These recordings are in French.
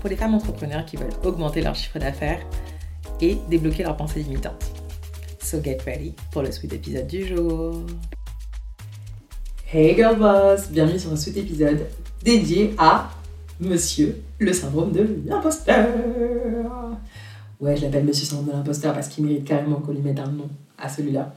pour les femmes entrepreneurs qui veulent augmenter leur chiffre d'affaires et débloquer leurs pensées limitantes. So get ready pour le sweet épisode du jour. Hey girl boss, bienvenue sur un sweet épisode dédié à Monsieur le syndrome de l'imposteur. Ouais, je l'appelle Monsieur syndrome de l'imposteur parce qu'il mérite carrément qu'on lui mette un nom à celui-là.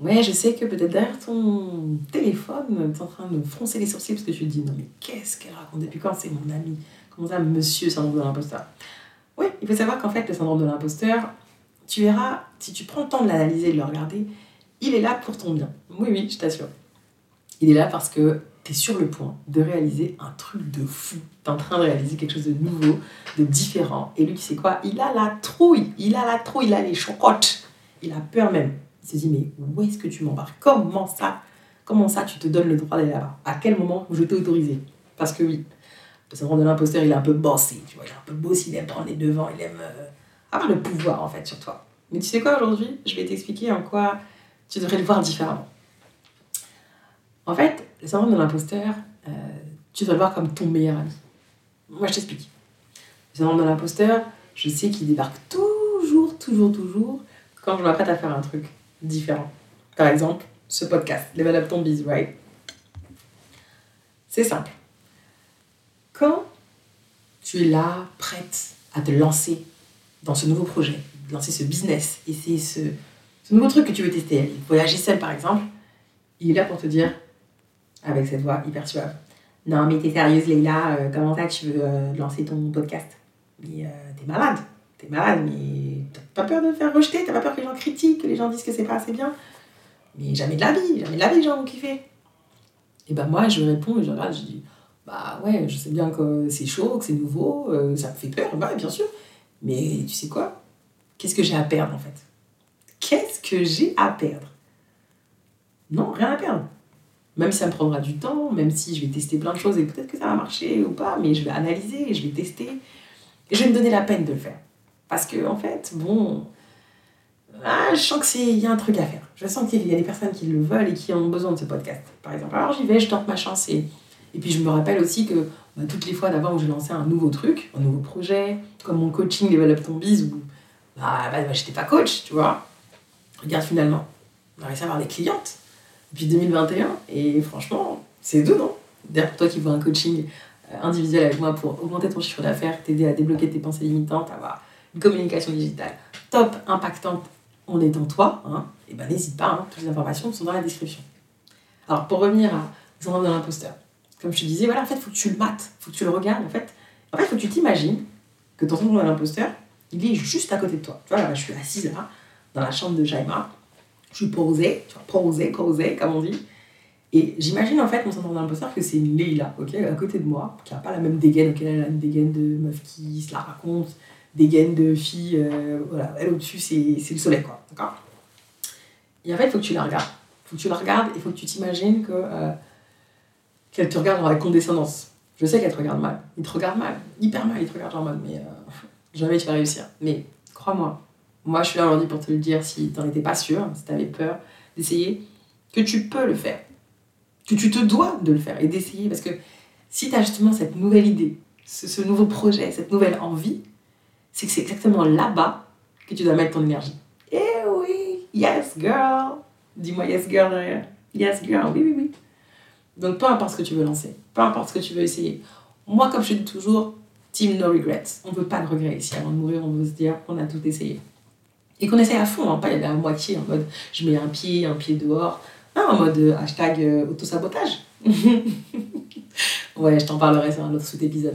Ouais, je sais que peut-être derrière ton téléphone, tu es en train de froncer les sourcils parce que tu te dis non mais qu'est-ce qu'elle raconte depuis quand? C'est mon ami Comment ça, monsieur syndrome de l'imposteur? Oui, il faut savoir qu'en fait, le syndrome de l'imposteur, tu verras, si tu prends le temps de l'analyser et de le regarder, il est là pour ton bien. Oui, oui, je t'assure. Il est là parce que tu es sur le point de réaliser un truc de fou. Tu es en train de réaliser quelque chose de nouveau, de différent. Et lui, tu sais quoi? Il a la trouille, il a la trouille, il a les chocottes. Il a peur même. Il se dit, mais où est-ce que tu m'embarques? Comment ça? Comment ça, tu te donnes le droit d'aller là-bas? À quel moment? Je t'ai autorisé Parce que oui, le syndrome de l'imposteur, il est un peu bossé, tu vois, il est un peu bossé, il aime prendre les devants, il aime euh, avoir le pouvoir en fait sur toi. Mais tu sais quoi aujourd'hui Je vais t'expliquer en quoi tu devrais le voir différemment. En fait, le syndrome de l'imposteur, euh, tu devrais le voir comme ton meilleur ami. Moi, je t'explique. Le syndrome de l'imposteur, je sais qu'il débarque toujours, toujours, toujours quand je m'apprête à faire un truc différent. Par exemple, ce podcast, Level Up Ton Biz, right? C'est simple. Quand tu es là, prête à te lancer dans ce nouveau projet, lancer ce business, essayer ce, ce nouveau truc que tu veux tester, voyager seul par exemple, il est là pour te dire, avec cette voix hyper suave, non mais t'es sérieuse Leïla, euh, comment ça tu veux euh, lancer ton podcast? Mais euh, t'es malade, t'es malade, mais t'as pas peur de te faire rejeter, t'as pas peur que les gens critiquent, que les gens disent que c'est pas assez bien? Mais jamais de la vie, jamais de la vie les gens vont kiffer. Et ben moi je réponds et je regarde, je dis, bah ouais, je sais bien que c'est chaud, que c'est nouveau, euh, ça me fait peur, bah bien sûr. Mais tu sais quoi? Qu'est-ce que j'ai à perdre en fait? Qu'est-ce que j'ai à perdre? Non, rien à perdre. Même si ça me prendra du temps, même si je vais tester plein de choses et peut-être que ça va marcher ou pas, mais je vais analyser, je vais tester. Et je vais me donner la peine de le faire. Parce que en fait, bon, ah, je sens qu'il y a un truc à faire. Je sens qu'il y a des personnes qui le veulent et qui ont besoin de ce podcast, par exemple. Alors j'y vais, je tente ma chance et et puis je me rappelle aussi que bah, toutes les fois d'abord où j'ai lancé un nouveau truc, un nouveau projet, comme mon coaching Level Up Ton Biz, où bah, j'étais pas coach, tu vois. Regarde finalement, on a réussi à avoir des clientes depuis 2021 et franchement, c'est dedans. D'ailleurs, pour toi qui veux un coaching euh, individuel avec moi pour augmenter ton chiffre d'affaires, t'aider à débloquer tes pensées limitantes, avoir une communication digitale top, impactante en étant toi, hein, et ben n'hésite pas, hein, toutes les informations sont dans la description. Alors pour revenir à syndrome de l'imposteur, comme je te disais, voilà, en fait, faut que tu le mates, faut que tu le regardes, en fait. En fait, faut que tu t'imagines que ton syndrome de l'imposteur, il est juste à côté de toi. Tu vois, là, je suis assise là, dans la chambre de Jaima, je suis posée, tu vois, posée, posée, comme on dit. Et j'imagine en fait mon syndrome de l'imposteur que c'est une Leila, ok, à côté de moi, qui n'a pas la même dégaine, ok, elle a une dégaine de meuf qui se la raconte, dégaine de fille, euh, voilà, elle au-dessus, c'est le soleil, quoi, d'accord? Et en fait, il faut que tu la regardes. Il faut que tu la regardes, il faut que tu t'imagines que. Euh, qu'elle te regarde avec condescendance. Je sais qu'elle te regarde mal. Il te regarde mal, hyper mal, il te regarde genre mal, mais euh, jamais tu vas réussir. Mais crois-moi, moi je suis là aujourd'hui pour te le dire si t'en étais pas sûr, si t'avais peur d'essayer, que tu peux le faire. Que tu te dois de le faire et d'essayer parce que si tu as justement cette nouvelle idée, ce, nouveau projet, cette nouvelle envie, c'est que c'est exactement là-bas que tu dois mettre ton énergie. Eh oui, yes girl. Dis-moi yes girl derrière. Yes girl, oui, oui, oui. Donc peu importe ce que tu veux lancer, peu importe ce que tu veux essayer. Moi, comme je dis toujours, team no regrets. On ne veut pas de regrets ici. Avant de mourir, on veut se dire qu'on a tout essayé. Et qu'on essaye à fond, hein, pas y aller à moitié, en mode je mets un pied, un pied dehors. Non, en mode euh, hashtag euh, autosabotage. ouais, je t'en parlerai sur un autre sous-épisode,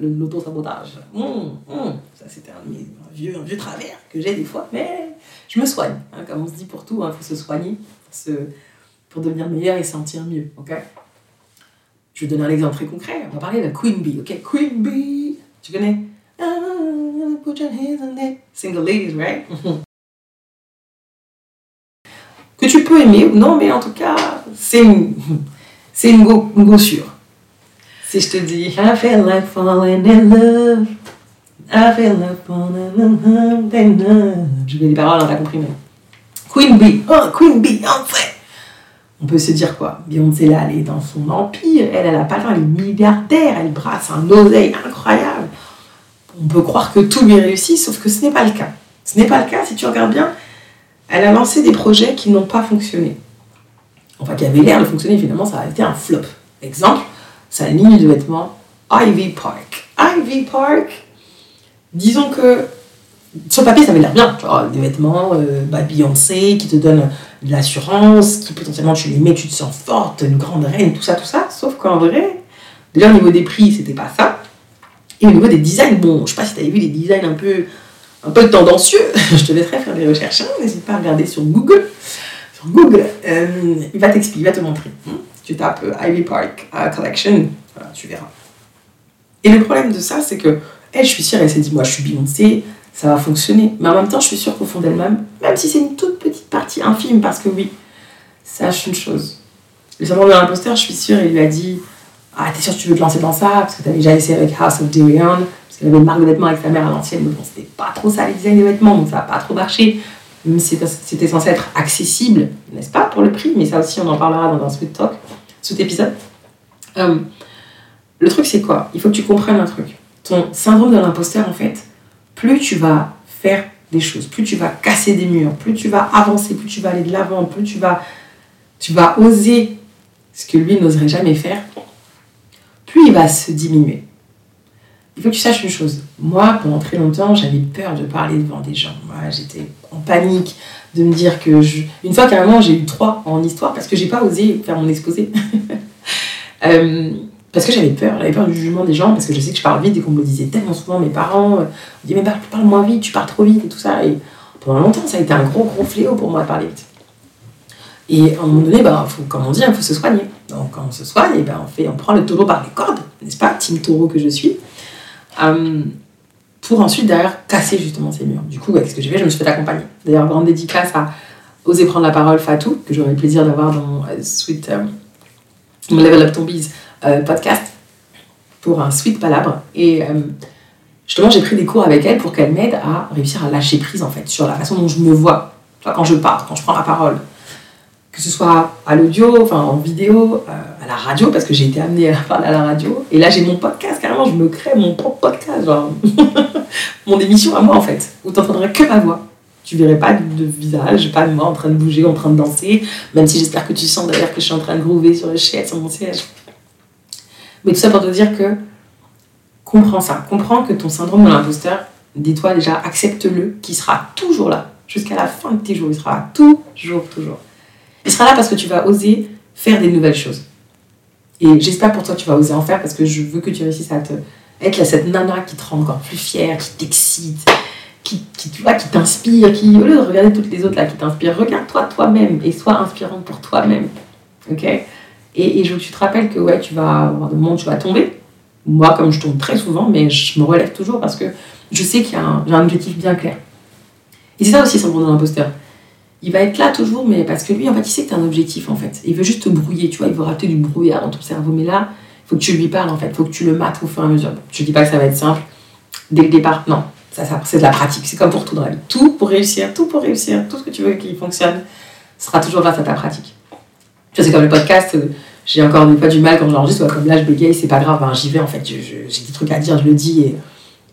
l'autosabotage. Mmh, mmh. Ça, c'était un, vieux, vieux travers que j'ai des fois, mais je me soigne. Hein, comme on se dit pour tout, il hein, faut se soigner, faut se pour devenir meilleur et sentir mieux. ok? Je vais donner un exemple très concret. On va parler de Queen Bee. ok? Queen Bee, tu connais? Ah, Put your hands on it. Single ladies, right? que tu peux aimer non, mais en tout cas, c'est une, c'est une go, une. Si je te dis I feel like falling in love. I feel like falling in love. Je vais les paroles, on t'a compris, mais. Queen Bee, oh, Queen Beyoncé. On peut se dire quoi? Beyoncé, là, elle est dans son empire, elle, elle a pas elle est milliardaire, elle brasse un oseille incroyable. On peut croire que tout lui réussit, sauf que ce n'est pas le cas. Ce n'est pas le cas, si tu regardes bien, elle a lancé des projets qui n'ont pas fonctionné. Enfin, qui avaient l'air de fonctionner, finalement, ça a été un flop. Exemple, sa ligne de vêtements Ivy Park. Ivy Park, disons que sur papier, ça avait l'air bien. Tu vois, des vêtements euh, bah, Beyoncé qui te donnent de l'assurance, qui potentiellement tu les mets, tu te sens forte, une grande reine, tout ça, tout ça. Sauf qu'en vrai, déjà au niveau des prix, c'était pas ça. Et au niveau des designs, bon, je sais pas si tu avais vu des designs un peu, un peu tendancieux. je te laisserai faire des recherches. Hein. N'hésite pas à regarder sur Google. Sur Google, euh, il va t'expliquer, il va te montrer. Tu tapes euh, Ivy Park Collection, voilà, tu verras. Et le problème de ça, c'est que elle, je suis sûre, elle s'est dit, moi, je suis Beyoncé, ça va fonctionner. Mais en même temps, je suis sûre qu'au fond d'elle-même, même si c'est une toute petite partie infime, parce que oui, sache une chose. Le syndrome de l'imposteur, je suis sûre, il lui a dit Ah, t'es sûre que tu veux te lancer dans ça Parce que t'avais déjà essayé avec House of Darion, parce qu'elle avait une marque de vêtements avec sa mère à l'ancienne, mais bon, c'était pas trop ça les designs de vêtements, donc ça n'a pas trop marché. Mais c'était censé être accessible, n'est-ce pas, pour le prix, mais ça aussi, on en parlera dans un Sweet Talk, cet épisode. Euh, le truc, c'est quoi? Il faut que tu comprennes un truc. Ton syndrome de l'imposteur, en fait, plus tu vas faire des choses, plus tu vas casser des murs, plus tu vas avancer, plus tu vas aller de l'avant, plus tu vas, tu vas oser ce que lui n'oserait jamais faire, plus il va se diminuer. Il faut que tu saches une chose. Moi, pendant très longtemps, j'avais peur de parler devant des gens. J'étais en panique de me dire que je... Une fois, carrément, j'ai eu trois en histoire parce que j'ai pas osé faire mon exposé. euh, parce que j'avais peur, j'avais peur du jugement des gens, parce que je sais que je parle vite et qu'on me le disait tellement souvent, mes parents euh, me disaient mais parle, moins vite, tu parles trop vite et tout ça. Et pendant longtemps, ça a été un gros gros fléau pour moi de parler vite. Et à un moment donné, bah, faut, comme on dit, il faut se soigner. Donc quand on se soigne, et ben, on, fait, on prend le taureau par les cordes, n'est-ce pas, team taureau que je suis, euh, pour ensuite derrière casser justement ces murs. Du coup, qu'est-ce que j'ai fait? Je me suis fait accompagner. D'ailleurs, grande dédicace à Oser prendre la parole Fatou, que j'aurais le plaisir d'avoir dans euh, Sweet Level Up euh, podcast pour un sweet palabre. Et euh, justement, j'ai pris des cours avec elle pour qu'elle m'aide à réussir à lâcher prise en fait sur la façon dont je me vois. quand je parle, quand je prends la parole. Que ce soit à l'audio, enfin en vidéo, euh, à la radio, parce que j'ai été amenée à parler à la radio. Et là, j'ai mon podcast, carrément, je me crée mon propre podcast, genre mon émission à moi en fait, où tu n'entendrais que ma voix. Tu verrais pas de visage, pas de moi en train de bouger, en train de danser, même si j'espère que tu sens d'ailleurs que je suis en train de groover sur le chaise, sur mon siège. Mais tout ça pour te dire que comprends ça. Comprends que ton syndrome de l'imposteur, dis-toi déjà, accepte-le, qui sera toujours là. Jusqu'à la fin de tes jours, il sera. Toujours, toujours. Il sera là parce que tu vas oser faire des nouvelles choses. Et j'espère pour toi que tu vas oser en faire parce que je veux que tu réussisses à te, être cette nana qui te rend encore plus fière, qui t'excite, qui, qui, tu qui t'inspire, qui, au lieu de regarder toutes les autres là qui t'inspirent, regarde-toi toi-même et sois inspirante pour toi-même. Ok? Et, je, tu te rappelles que ouais, tu vas avoir des moments où tu vas tomber. Moi, comme je tombe très souvent, mais je me relève toujours parce que je sais qu'il y a un, objectif bien clair. Et c'est ça aussi, son de l'imposteur. Il va être là toujours, mais parce que lui, en fait, il sait que tu as un objectif, en fait. Il veut juste te brouiller, tu vois, il veut rater du brouillard dans ton cerveau. Mais là, il faut que tu lui parles, en fait. Il faut que tu le mates au fur et à mesure. Je ne dis pas que ça va être simple dès le départ. Non, ça, c'est de la pratique. C'est comme pour tout dans la. Tout pour réussir, tout pour réussir, tout ce que tu veux qui fonctionne sera toujours grâce à ta pratique. Tu vois, c'est comme le podcast, euh, j'ai encore fois du mal quand j'enregistre, comme là je bégaye, c'est pas grave, ben, j'y vais en fait, j'ai des trucs à dire, je le dis et,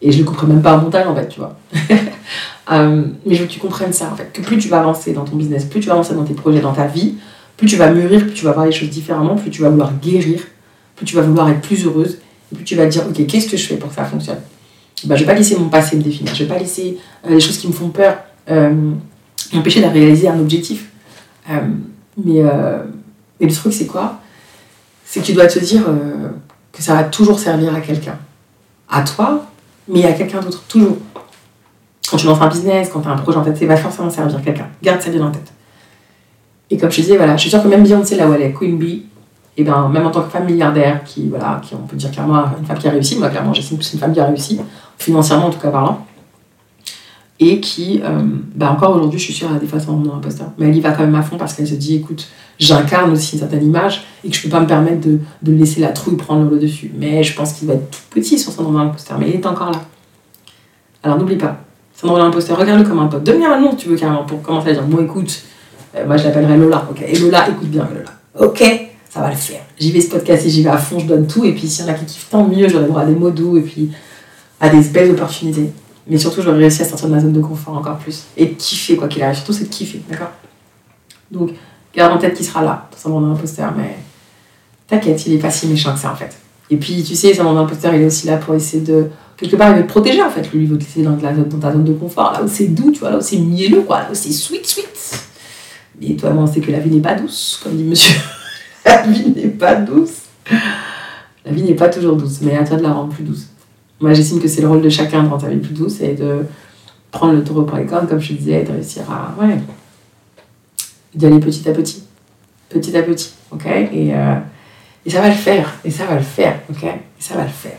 et je le couperai même pas en montage en fait, tu vois. Euh, mais je veux que tu comprennes ça en fait, que plus tu vas avancer dans ton business, plus tu vas avancer dans tes projets, dans ta vie, plus tu vas mûrir, plus tu vas voir les choses différemment, plus tu vas vouloir guérir, plus tu vas vouloir être plus heureuse, et plus tu vas te dire, ok, qu'est-ce que je fais pour que ça fonctionne? Ben, Je vais pas laisser mon passé me définir, je vais pas laisser euh, les choses qui me font peur m'empêcher de réaliser un objectif. mais et le truc, c'est quoi? C'est que tu dois te dire euh, que ça va toujours servir à quelqu'un. À toi, mais à quelqu'un d'autre, toujours. Quand tu lances un business, quand tu as un projet en tête, ça va forcément servir quelqu'un. Garde ça bien en tête. Et comme je te disais, voilà, je suis sûre que même Beyoncé, là où elle est, Queen Bee, et ben, même en tant que femme milliardaire, qui, voilà, qui, on peut dire clairement une femme qui a réussi, moi clairement, j'estime que c'est une femme qui a réussi, financièrement en tout cas parlant, et qui, euh, bah encore aujourd'hui, je suis sûre, a des fois un imposteur, mais elle y va quand même à fond parce qu'elle se dit, écoute, j'incarne aussi une certaine image et que je peux pas me permettre de, de laisser la trouille prendre le dessus. Mais je pense qu'il va être tout petit son syndrome de l'imposteur, mais il est encore là. Alors n'oublie pas, syndrome de l'imposteur, regarde-le comme un pote. Donne-lui un nom, tu veux carrément, pour commencer à dire, bon écoute, euh, moi je l'appellerai Lola, ok, et Lola, écoute bien Lola, ok, ça va le faire. J'y vais ce podcast j'y vais à fond, je donne tout, et puis s'il y en a qui kiffent, tant mieux, j'aurai droit à des mots doux, et puis à des belles opportunités. Mais surtout, j'aurais réussi à sortir de ma zone de confort encore plus. Et de kiffer, quoi qu'il arrive. Surtout, c'est de kiffer, d'accord? Donc, garde en tête qu'il sera là, dans un imposteur, mais t'inquiète, il est pas si méchant que ça, en fait. Et puis, tu sais, mon imposteur, il est aussi là pour essayer de. Quelque part, il veut te protéger, en fait. Lui, il veut te dans, dans ta zone de confort, là où c'est doux, tu vois, là où c'est mielleux, quoi, là où c'est sweet, sweet. Mais toi, on sait que la vie n'est pas douce, comme dit monsieur. la vie n'est pas douce. La vie n'est pas toujours douce, mais à toi de la rendre plus douce. Moi, j'estime que c'est le rôle de chacun de ta vie plus douce et de prendre le taureau par les cornes, comme je te disais, et de réussir à. Ouais. D'y aller petit à petit. Petit à petit, ok? Et, euh, et ça va le faire. Et ça va le faire, ok? Et ça va le faire.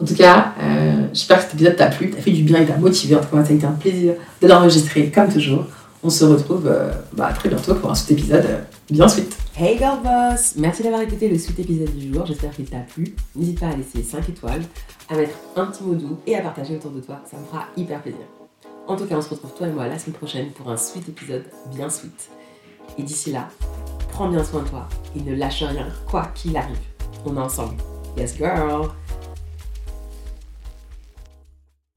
En tout cas, euh, j'espère que cet épisode t'a plu, t'a fait du bien et t'a motivé. En tout cas, ça a été un plaisir de l'enregistrer, comme toujours. On se retrouve euh, bah, très bientôt pour un sous épisode bien suite. Hey Girl Boss Merci d'avoir écouté le sous épisode du jour, j'espère qu'il t'a plu. N'hésite pas à laisser 5 étoiles, à mettre un petit mot doux et à partager autour de toi, ça me fera hyper plaisir. En tout cas, on se retrouve toi et moi la semaine prochaine pour un sweet épisode bien sweet. Et d'ici là, prends bien soin de toi et ne lâche rien, quoi qu'il arrive. On est ensemble. Yes girl